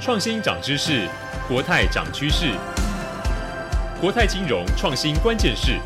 创新涨知识，国泰涨趋势。国泰金融创新关键是。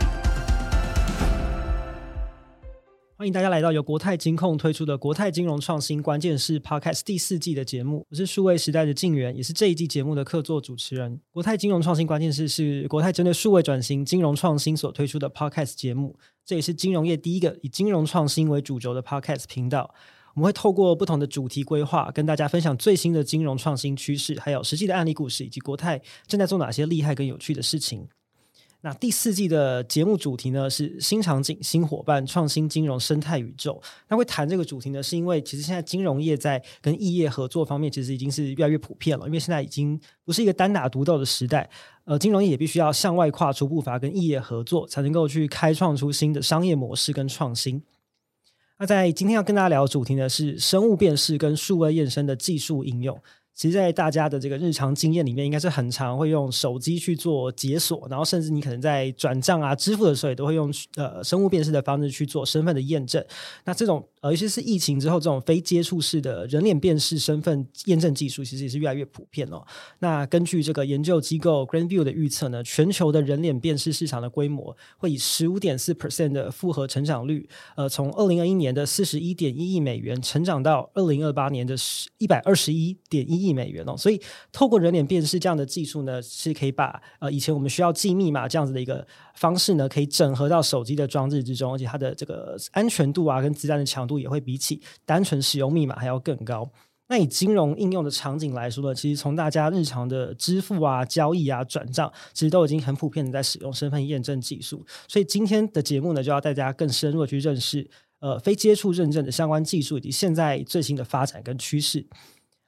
欢迎大家来到由国泰金控推出的《国泰金融创新关键是》Podcast 第四季的节目。我是数位时代的敬原，也是这一季节目的客座主持人。国泰金融创新关键是是国泰针对数位转型、金融创新所推出的 Podcast 节目，这也是金融业第一个以金融创新为主轴的 Podcast 频道。我们会透过不同的主题规划，跟大家分享最新的金融创新趋势，还有实际的案例故事，以及国泰正在做哪些厉害跟有趣的事情。那第四季的节目主题呢，是新场景、新伙伴、创新金融生态宇宙。那会谈这个主题呢，是因为其实现在金融业在跟异业合作方面，其实已经是越来越普遍了。因为现在已经不是一个单打独斗的时代，呃，金融业也必须要向外跨出步伐，跟异业合作，才能够去开创出新的商业模式跟创新。那在今天要跟大家聊的主题呢，是生物辨识跟数位验身的技术应用。其实，在大家的这个日常经验里面，应该是很常会用手机去做解锁，然后甚至你可能在转账啊、支付的时候，也都会用呃生物辨识的方式去做身份的验证。那这种呃，尤其是疫情之后，这种非接触式的人脸辨识身份验证技术，其实也是越来越普遍哦。那根据这个研究机构 Grand View 的预测呢，全球的人脸辨识市场的规模会以十五点四 percent 的复合成长率，呃，从二零二一年的四十一点一亿美元成长到二零二八年的十一百二十一点一亿美元哦，所以透过人脸辨识这样的技术呢，是可以把呃以前我们需要记密码这样子的一个方式呢，可以整合到手机的装置之中，而且它的这个安全度啊，跟子弹的强度也会比起单纯使用密码还要更高。那以金融应用的场景来说呢，其实从大家日常的支付啊、交易啊、转账，其实都已经很普遍的在使用身份验证技术。所以今天的节目呢，就要带大家更深入的去认识呃非接触认证的相关技术，以及现在最新的发展跟趋势。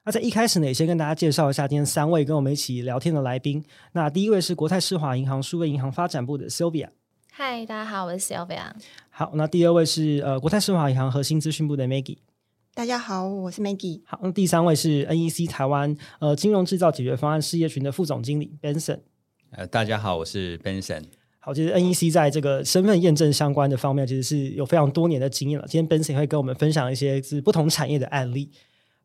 那在一开始呢，也先跟大家介绍一下今天三位跟我们一起聊天的来宾。那第一位是国泰世华银行数位银行发展部的 Sylvia。嗨，大家好，我是 Sylvia。好，那第二位是呃国泰世华银行核心资讯部的 Maggie。大家好，我是 Maggie。好，那第三位是 NEC 台湾呃金融制造解决方案事业群的副总经理 Benson。呃，大家好，我是 Benson。好，其实 NEC 在这个身份验证相关的方面，其实是有非常多年的经验了。今天 Benson 会跟我们分享一些是不同产业的案例。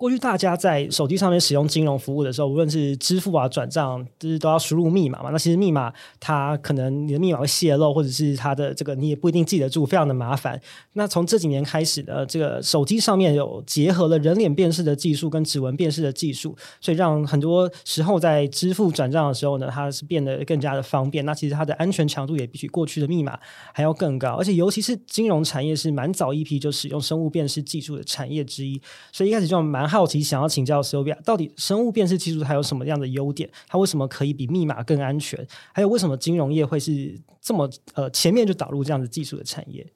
过去大家在手机上面使用金融服务的时候，无论是支付啊、转账，就是都要输入密码嘛。那其实密码它可能你的密码会泄露，或者是它的这个你也不一定记得住，非常的麻烦。那从这几年开始呢，这个手机上面有结合了人脸辨识的技术跟指纹辨识的技术，所以让很多时候在支付转账的时候呢，它是变得更加的方便。那其实它的安全强度也比起过去的密码还要更高，而且尤其是金融产业是蛮早一批就使用生物辨识技术的产业之一，所以一开始就蛮。好奇想要请教 Sylvia，到底生物辨识技术它有什么样的优点？它为什么可以比密码更安全？还有为什么金融业会是这么呃前面就导入这样的技术的产业？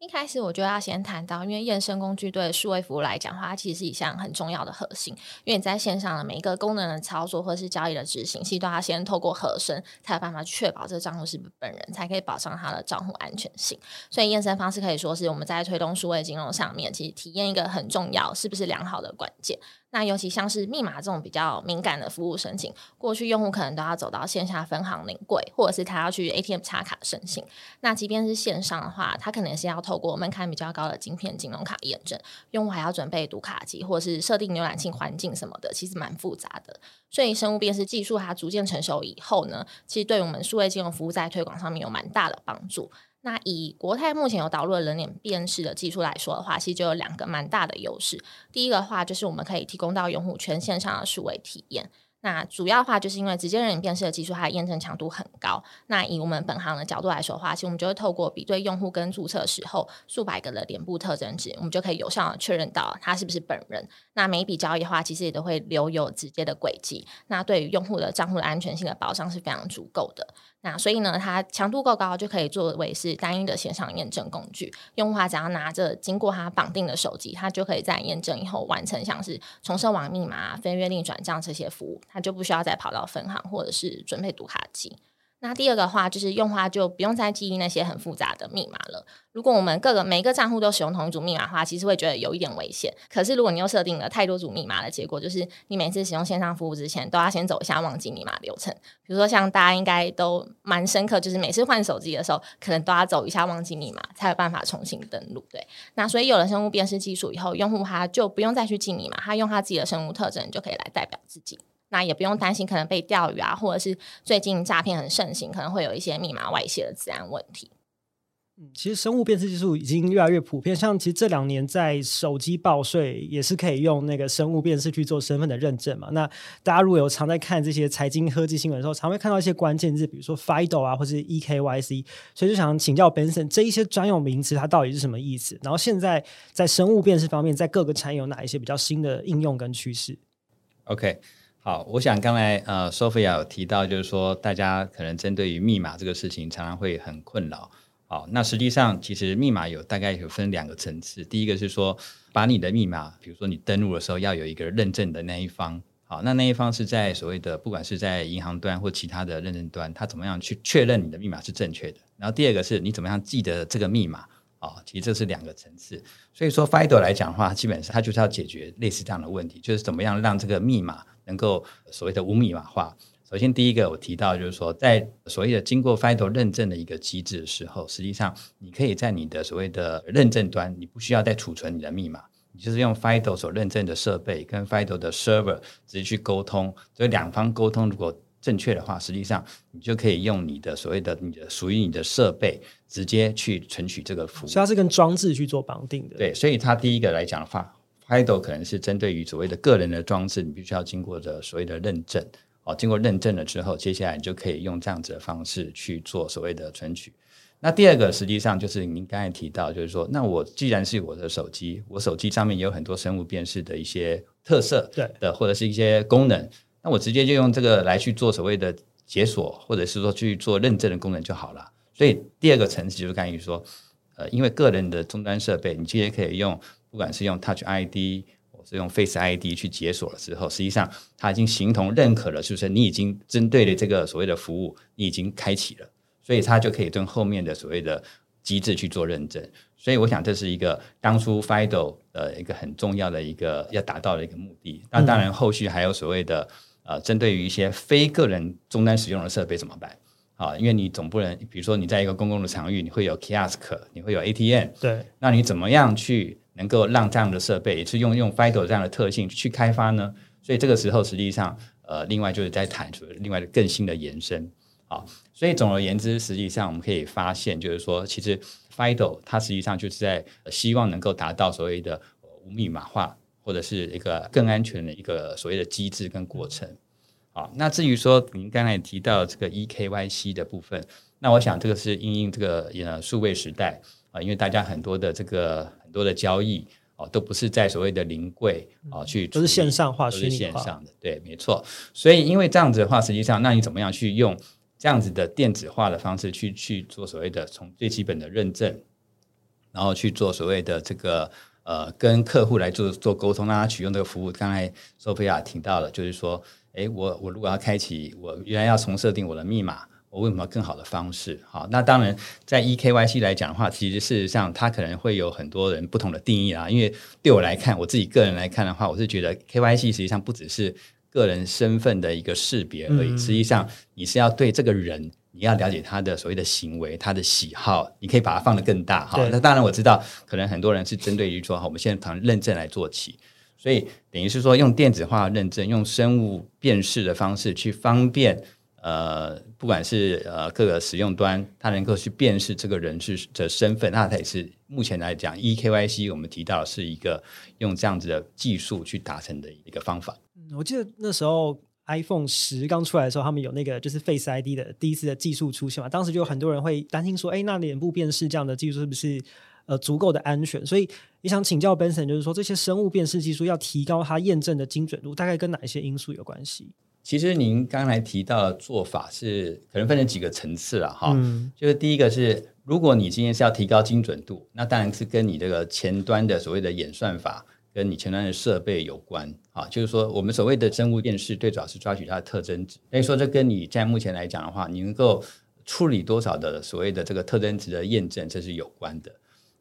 一开始我就要先谈到，因为验身工具对数位服务来讲的话，它其实是一项很重要的核心。因为你在线上的每一个功能的操作或是交易的执行，其实都要先透过核身，才有办法确保这个账户是本人，才可以保障他的账户安全性。所以验身方式可以说是我们在推动数位金融上面，其实体验一个很重要，是不是良好的关键。那尤其像是密码这种比较敏感的服务申请，过去用户可能都要走到线下分行领柜，或者是他要去 ATM 插卡申请。那即便是线上的话，他可能是要透过门槛比较高的晶片金融卡验证，用户还要准备读卡机，或者是设定浏览器环境什么的，其实蛮复杂的。所以生物辨识技术它逐渐成熟以后呢，其实对我们数位金融服务在推广上面有蛮大的帮助。那以国泰目前有导入的人脸辨识的技术来说的话，其实就有两个蛮大的优势。第一个的话，就是我们可以提供到用户全线上的数位体验。那主要的话，就是因为直接人脸辨识的技术，它的验证强度很高。那以我们本行的角度来说的话，其实我们就会透过比对用户跟注册时候数百个的脸部特征值，我们就可以有效的确认到他是不是本人。那每一笔交易的话，其实也都会留有直接的轨迹。那对于用户的账户的安全性的保障是非常足够的。那所以呢，它强度够高，就可以作为是单一的线上验证工具。用户他只要拿着经过它绑定的手机，它就可以在验证以后完成像是重设网密码、分约令转账这些服务，它就不需要再跑到分行或者是准备读卡机。那第二个话就是用户就不用再记忆那些很复杂的密码了。如果我们各个每一个账户都使用同一组密码的话，其实会觉得有一点危险。可是如果你又设定了太多组密码的结果，就是你每次使用线上服务之前，都要先走一下忘记密码流程。比如说像大家应该都蛮深刻，就是每次换手机的时候，可能都要走一下忘记密码，才有办法重新登录。对，那所以有了生物辨识技术以后，用户他就不用再去记密码，他用他自己的生物特征就可以来代表自己。那也不用担心可能被钓鱼啊，或者是最近诈骗很盛行，可能会有一些密码外泄的治安问题。嗯，其实生物辨识技术已经越来越普遍，像其实这两年在手机报税也是可以用那个生物辨识去做身份的认证嘛。那大家如果有常在看这些财经科技新闻的时候，常会看到一些关键字，比如说 FIDO 啊，或是 eKYC，所以就想请教 Benson 这一些专有名词它到底是什么意思？然后现在在生物辨识方面，在各个产业有哪一些比较新的应用跟趋势？OK。好，我想刚才呃，Sophia 有提到，就是说大家可能针对于密码这个事情，常常会很困扰。好，那实际上其实密码有大概有分两个层次。第一个是说，把你的密码，比如说你登录的时候要有一个认证的那一方。好，那那一方是在所谓的不管是在银行端或其他的认证端，他怎么样去确认你的密码是正确的。然后第二个是你怎么样记得这个密码。啊，其实这是两个层次。所以说，FIDO 来讲的话，基本上它就是要解决类似这样的问题，就是怎么样让这个密码。能够所谓的无密码化。首先，第一个我提到就是说，在所谓的经过 FIDO 认证的一个机制的时候，实际上你可以在你的所谓的认证端，你不需要再储存你的密码，你就是用 FIDO 所认证的设备跟 FIDO 的 server 直接去沟通。所以两方沟通如果正确的话，实际上你就可以用你的所谓的你的属于你的设备直接去存取这个服务。所以它是跟装置去做绑定的。对，所以它第一个来讲的话。FIDO 可能是针对于所谓的个人的装置，你必须要经过的所谓的认证。哦，经过认证了之后，接下来你就可以用这样子的方式去做所谓的存取。那第二个，实际上就是您刚才提到，就是说，那我既然是我的手机，我手机上面也有很多生物辨识的一些特色，对的，或者是一些功能，那我直接就用这个来去做所谓的解锁，或者是说去做认证的功能就好了。所以第二个层次就是关于说，呃，因为个人的终端设备，你直接可以用。不管是用 Touch ID 或是用 Face ID 去解锁了之后，实际上它已经形同认可了，是不是？你已经针对了这个所谓的服务，你已经开启了，所以它就可以跟后面的所谓的机制去做认证。所以我想这是一个当初 FIDO 的一个很重要的一个要达到的一个目的。那当然后续还有所谓的呃，针对于一些非个人终端使用的设备怎么办？啊，因为你总不能，比如说你在一个公共的场域，你会有 Kiosk，你会有 ATM，对，那你怎么样去？能够让这样的设备也是用用 FIDO 这样的特性去开发呢？所以这个时候实际上，呃，另外就是在谈出另外的更新的延伸啊。所以总而言之，实际上我们可以发现，就是说，其实 FIDO 它实际上就是在希望能够达到所谓的无密码化，或者是一个更安全的一个所谓的机制跟过程。啊，那至于说您刚才提到这个 eKYC 的部分，那我想这个是因应这个呃数位时代啊，因为大家很多的这个。很多的交易哦，都不是在所谓的临柜啊去，都是线上化，都是线上的，对，没错。所以因为这样子的话，实际上，那你怎么样去用这样子的电子化的方式去去做所谓的从最基本的认证，然后去做所谓的这个呃跟客户来做做沟通，让他取用这个服务。刚才 Sophia 提到了，就是说，诶，我我如果要开启，我原来要重设定我的密码。我为什么更好的方式？好，那当然，在 eKYC 来讲的话，其实事实上它可能会有很多人不同的定义啊。因为对我来看，我自己个人来看的话，我是觉得 KYC 实际上不只是个人身份的一个识别而已。嗯、实际上，你是要对这个人，你要了解他的所谓的行为、他的喜好，你可以把它放得更大。哈，那当然我知道，可能很多人是针对于说，哈，我们现在从认证来做起，所以等于是说用电子化认证，用生物辨识的方式去方便。呃，不管是呃各个使用端，它能够去辨识这个人是的身份，那它也是目前来讲，eKYC 我们提到是一个用这样子的技术去达成的一个方法。我记得那时候 iPhone 十刚出来的时候，他们有那个就是 Face ID 的第一次的技术出现嘛，当时就有很多人会担心说，哎，那脸部辨识这样的技术是不是呃足够的安全？所以也想请教 Benson，就是说这些生物辨识技术要提高它验证的精准度，大概跟哪一些因素有关系？其实您刚才提到的做法是可能分成几个层次了哈，嗯、就是第一个是，如果你今天是要提高精准度，那当然是跟你这个前端的所谓的演算法跟你前端的设备有关啊，就是说我们所谓的生物辨识，最主要是抓取它的特征值。所以说，这跟你在目前来讲的话，你能够处理多少的所谓的这个特征值的验证，这是有关的。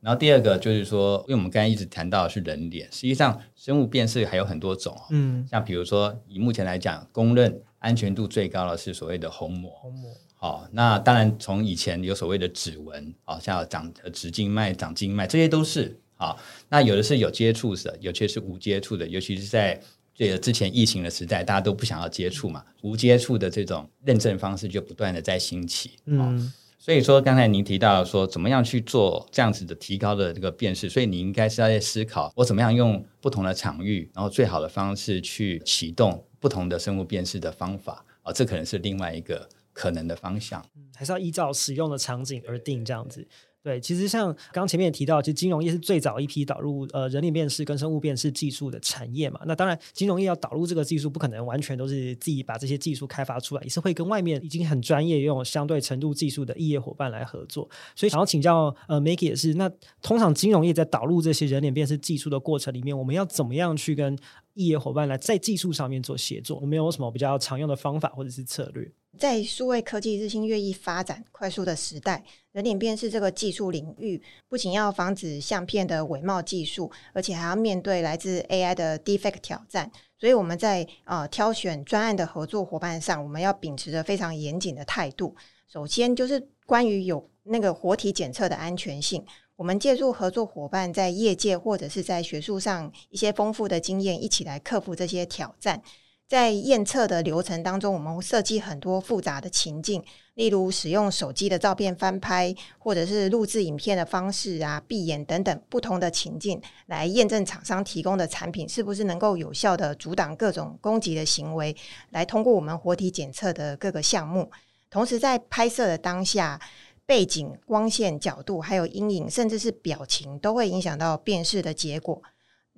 然后第二个就是说，因为我们刚才一直谈到的是人脸，实际上生物辨识还有很多种哦，嗯，像比如说以目前来讲，公认安全度最高的是所谓的虹膜，虹膜。好，那当然从以前有所谓的指纹，好像长指静脉、长静脉，这些都是。好，那有的是有接触的，有些是无接触的，尤其是在这个之前疫情的时代，大家都不想要接触嘛，无接触的这种认证方式就不断的在兴起。嗯，所以说刚才您提到说，怎么样去做这样子的提高的这个辨识，所以你应该是要在思考，我怎么样用不同的场域，然后最好的方式去启动不同的生物辨识的方法啊，这可能是另外一个可能的方向。还是要依照使用的场景而定，这样子。对，其实像刚前面也提到，其实金融业是最早一批导入呃人脸辨识跟生物辨识技术的产业嘛。那当然，金融业要导入这个技术，不可能完全都是自己把这些技术开发出来，也是会跟外面已经很专业、拥有相对程度技术的异业伙伴来合作。所以想要请教呃 Maggie 也是，那通常金融业在导入这些人脸辨识技术的过程里面，我们要怎么样去跟异业伙伴来在技术上面做协作？我们有什么比较常用的方法或者是策略？在数位科技日新月异发展快速的时代，人脸辨识这个技术领域，不仅要防止相片的伪冒技术，而且还要面对来自 AI 的 defect 挑战。所以我们在呃挑选专案的合作伙伴上，我们要秉持着非常严谨的态度。首先就是关于有那个活体检测的安全性，我们借助合作伙伴在业界或者是在学术上一些丰富的经验，一起来克服这些挑战。在验测的流程当中，我们设计很多复杂的情境，例如使用手机的照片翻拍，或者是录制影片的方式啊，闭眼等等不同的情境，来验证厂商提供的产品是不是能够有效地阻挡各种攻击的行为，来通过我们活体检测的各个项目。同时，在拍摄的当下，背景、光线、角度，还有阴影，甚至是表情，都会影响到辨识的结果。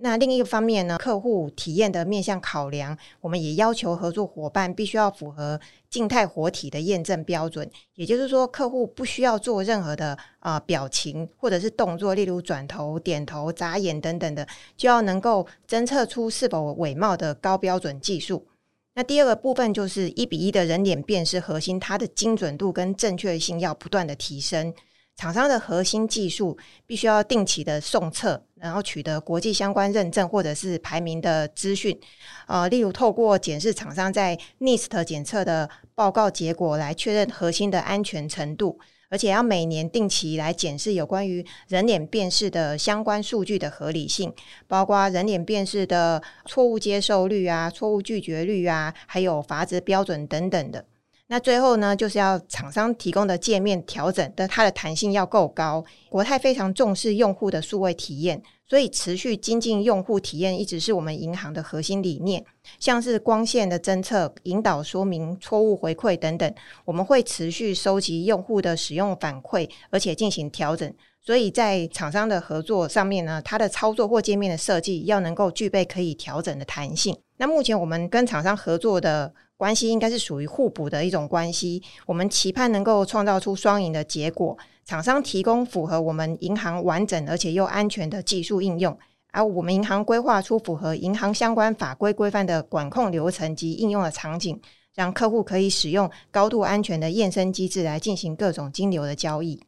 那另一个方面呢，客户体验的面向考量，我们也要求合作伙伴必须要符合静态活体的验证标准。也就是说，客户不需要做任何的啊、表情或者是动作，例如转头、点头、眨眼等等的，就要能够侦测出是否伪冒的高标准技术。那第二个部分就是一比一的人脸辨识核心，它的精准度跟正确性要不断的提升。厂商的核心技术必须要定期的送测，然后取得国际相关认证或者是排名的资讯。呃，例如透过检视厂商在 NIST 检测的报告结果来确认核心的安全程度，而且要每年定期来检视有关于人脸辨识的相关数据的合理性，包括人脸辨识的错误接受率啊、错误拒绝率啊，还有阀值标准等等的。那最后呢，就是要厂商提供的界面调整的它的弹性要够高。国泰非常重视用户的数位体验，所以持续精进用户体验一直是我们银行的核心理念。像是光线的侦测、引导说明、错误回馈等等，我们会持续收集用户的使用反馈，而且进行调整。所以在厂商的合作上面呢，它的操作或界面的设计要能够具备可以调整的弹性。那目前我们跟厂商合作的关系应该是属于互补的一种关系，我们期盼能够创造出双赢的结果。厂商提供符合我们银行完整而且又安全的技术应用，而我们银行规划出符合银行相关法规规范的管控流程及应用的场景，让客户可以使用高度安全的验身机制来进行各种金流的交易。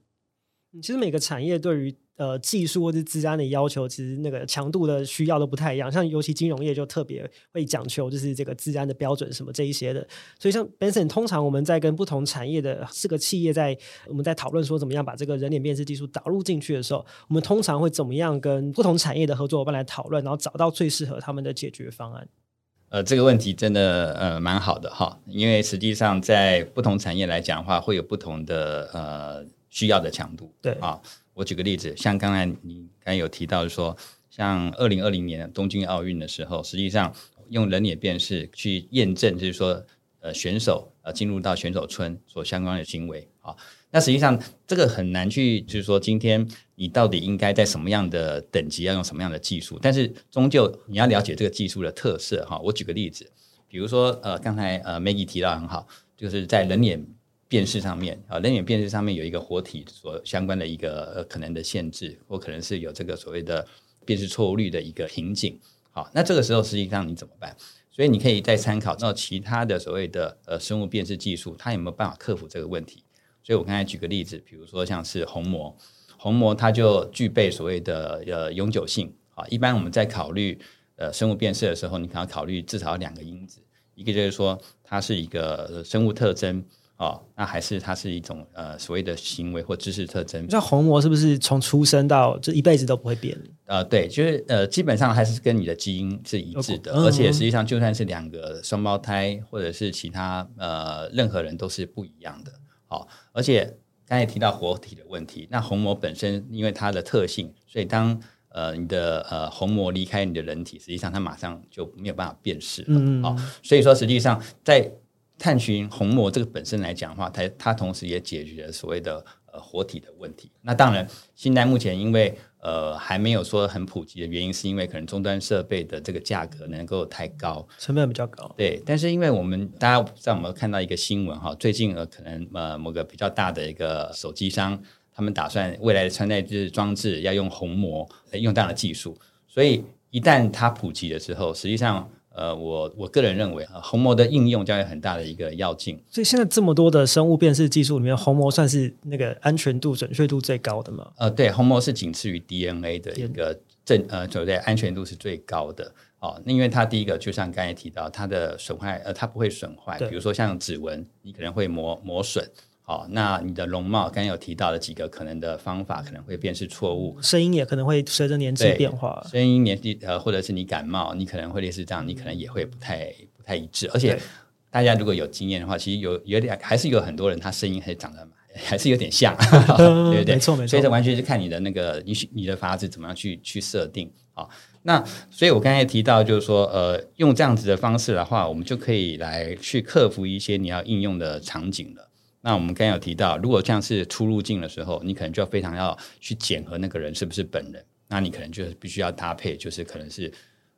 其实每个产业对于呃，技术或者资安的要求，其实那个强度的需要都不太一样。像尤其金融业就特别会讲求，就是这个资安的标准什么这一些的。所以像 Benson，通常我们在跟不同产业的四个企业在我们在讨论说怎么样把这个人脸辨识技术导入进去的时候，我们通常会怎么样跟不同产业的合作伙伴来讨论，然后找到最适合他们的解决方案。呃，这个问题真的呃蛮好的哈，因为实际上在不同产业来讲的话，会有不同的呃需要的强度。对啊。我举个例子，像刚才你刚才有提到说，像二零二零年东京奥运的时候，实际上用人脸辨识去验证，就是说，呃，选手呃进入到选手村所相关的行为啊，那实际上这个很难去，就是说今天你到底应该在什么样的等级，要用什么样的技术，但是终究你要了解这个技术的特色哈。我举个例子，比如说呃，刚才呃 Maggie 提到很好，就是在人脸。辨识上面啊，人脸辨识上面有一个活体所相关的一个可能的限制，或可能是有这个所谓的辨识错误率的一个瓶颈。好，那这个时候实际上你怎么办？所以你可以再参考到其他的所谓的呃生物辨识技术，它有没有办法克服这个问题？所以我刚才举个例子，比如说像是虹膜，虹膜它就具备所谓的呃永久性啊。一般我们在考虑呃生物辨识的时候，你可能要考虑至少两个因子，一个就是说它是一个生物特征。哦，那还是它是一种呃所谓的行为或知识特征。像虹膜是不是从出生到这一辈子都不会变？呃，对，就是呃基本上还是跟你的基因是一致的，嗯、而且实际上就算是两个双胞胎或者是其他呃任何人都是不一样的。好、哦，而且刚才提到活体的问题，那虹膜本身因为它的特性，所以当呃你的呃虹膜离开你的人体，实际上它马上就没有办法辨识了。嗯，好、哦，所以说实际上在探寻虹膜这个本身来讲的话，它它同时也解决了所谓的呃活体的问题。那当然，现在目前因为呃还没有说很普及的原因，是因为可能终端设备的这个价格能够太高，成本比较高。对，但是因为我们大家在我们看到一个新闻哈，最近呃可能呃某个比较大的一个手机商，他们打算未来的穿戴式装置要用虹膜来用这样的技术，所以一旦它普及的时候，实际上。呃，我我个人认为啊，虹膜的应用将有很大的一个要进。所以现在这么多的生物辨识技术里面，虹膜算是那个安全度、准确度最高的吗？呃，对，虹膜是仅次于 DNA 的一个正呃，对对，安全度是最高的。哦，那因为它第一个，就像刚才提到，它的损坏呃，它不会损坏。比如说像指纹，你可能会磨磨损。哦，那你的容貌刚刚有提到的几个可能的方法，可能会辨识错误，声音也可能会随着年纪变化。声音年纪呃，或者是你感冒，你可能会类似这样，你可能也会不太不太一致。而且大家如果有经验的话，其实有有点还是有很多人他声音还长得还是有点像，对不对？没错没错。所以这完全是看你的那个你你的法子怎么样去去设定啊。那所以我刚才提到就是说，呃，用这样子的方式的话，我们就可以来去克服一些你要应用的场景了。那我们刚才有提到，如果像是出入境的时候，你可能就非常要去检核那个人是不是本人，那你可能就必须要搭配，就是可能是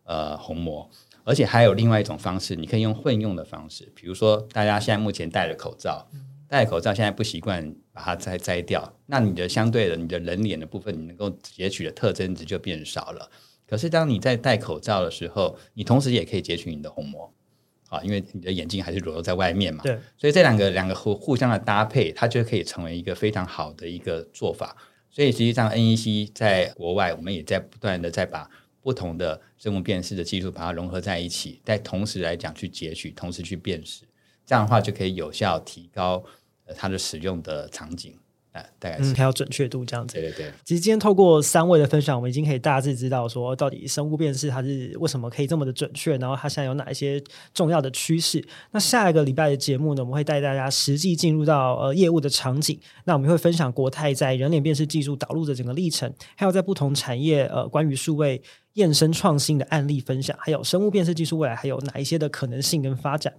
呃虹膜，而且还有另外一种方式，你可以用混用的方式，比如说大家现在目前戴着口罩，戴口罩现在不习惯把它摘摘掉，那你的相对的你的人脸的部分，你能够截取的特征值就变少了。可是当你在戴口罩的时候，你同时也可以截取你的虹膜。啊，因为你的眼睛还是裸露在外面嘛，对，所以这两个两个互互相的搭配，它就可以成为一个非常好的一个做法。所以实际上，NEC 在国外，我们也在不断的在把不同的生物辨识的技术把它融合在一起，在同时来讲去截取，同时去辨识，这样的话就可以有效提高呃它的使用的场景。啊，大概是嗯，还有准确度这样子。对对对。其实今天透过三位的分享，我们已经可以大致知道说，到底生物辨识它是为什么可以这么的准确，然后它现在有哪一些重要的趋势。那下一个礼拜的节目呢，我们会带大家实际进入到呃业务的场景。那我们会分享国泰在人脸辨识技术导入的整个历程，还有在不同产业呃关于数位验生创新的案例分享，还有生物辨识技术未来还有哪一些的可能性跟发展。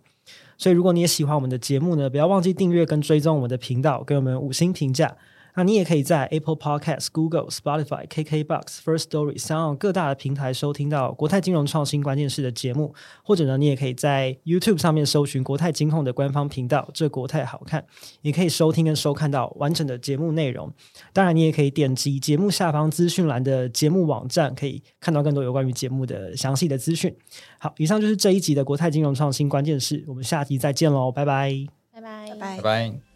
所以，如果你也喜欢我们的节目呢，不要忘记订阅跟追踪我们的频道，给我们五星评价。那你也可以在 Apple Podcast、Google、Spotify、KKBox、First Story Sound 各大的平台收听到国泰金融创新关键式的节目，或者呢，你也可以在 YouTube 上面搜寻国泰金控的官方频道，这国泰好看，也可以收听跟收看到完整的节目内容。当然，你也可以点击节目下方资讯栏的节目网站，可以看到更多有关于节目的详细的资讯。好，以上就是这一集的国泰金融创新关键式，我们下集再见喽，拜拜，拜拜，拜拜。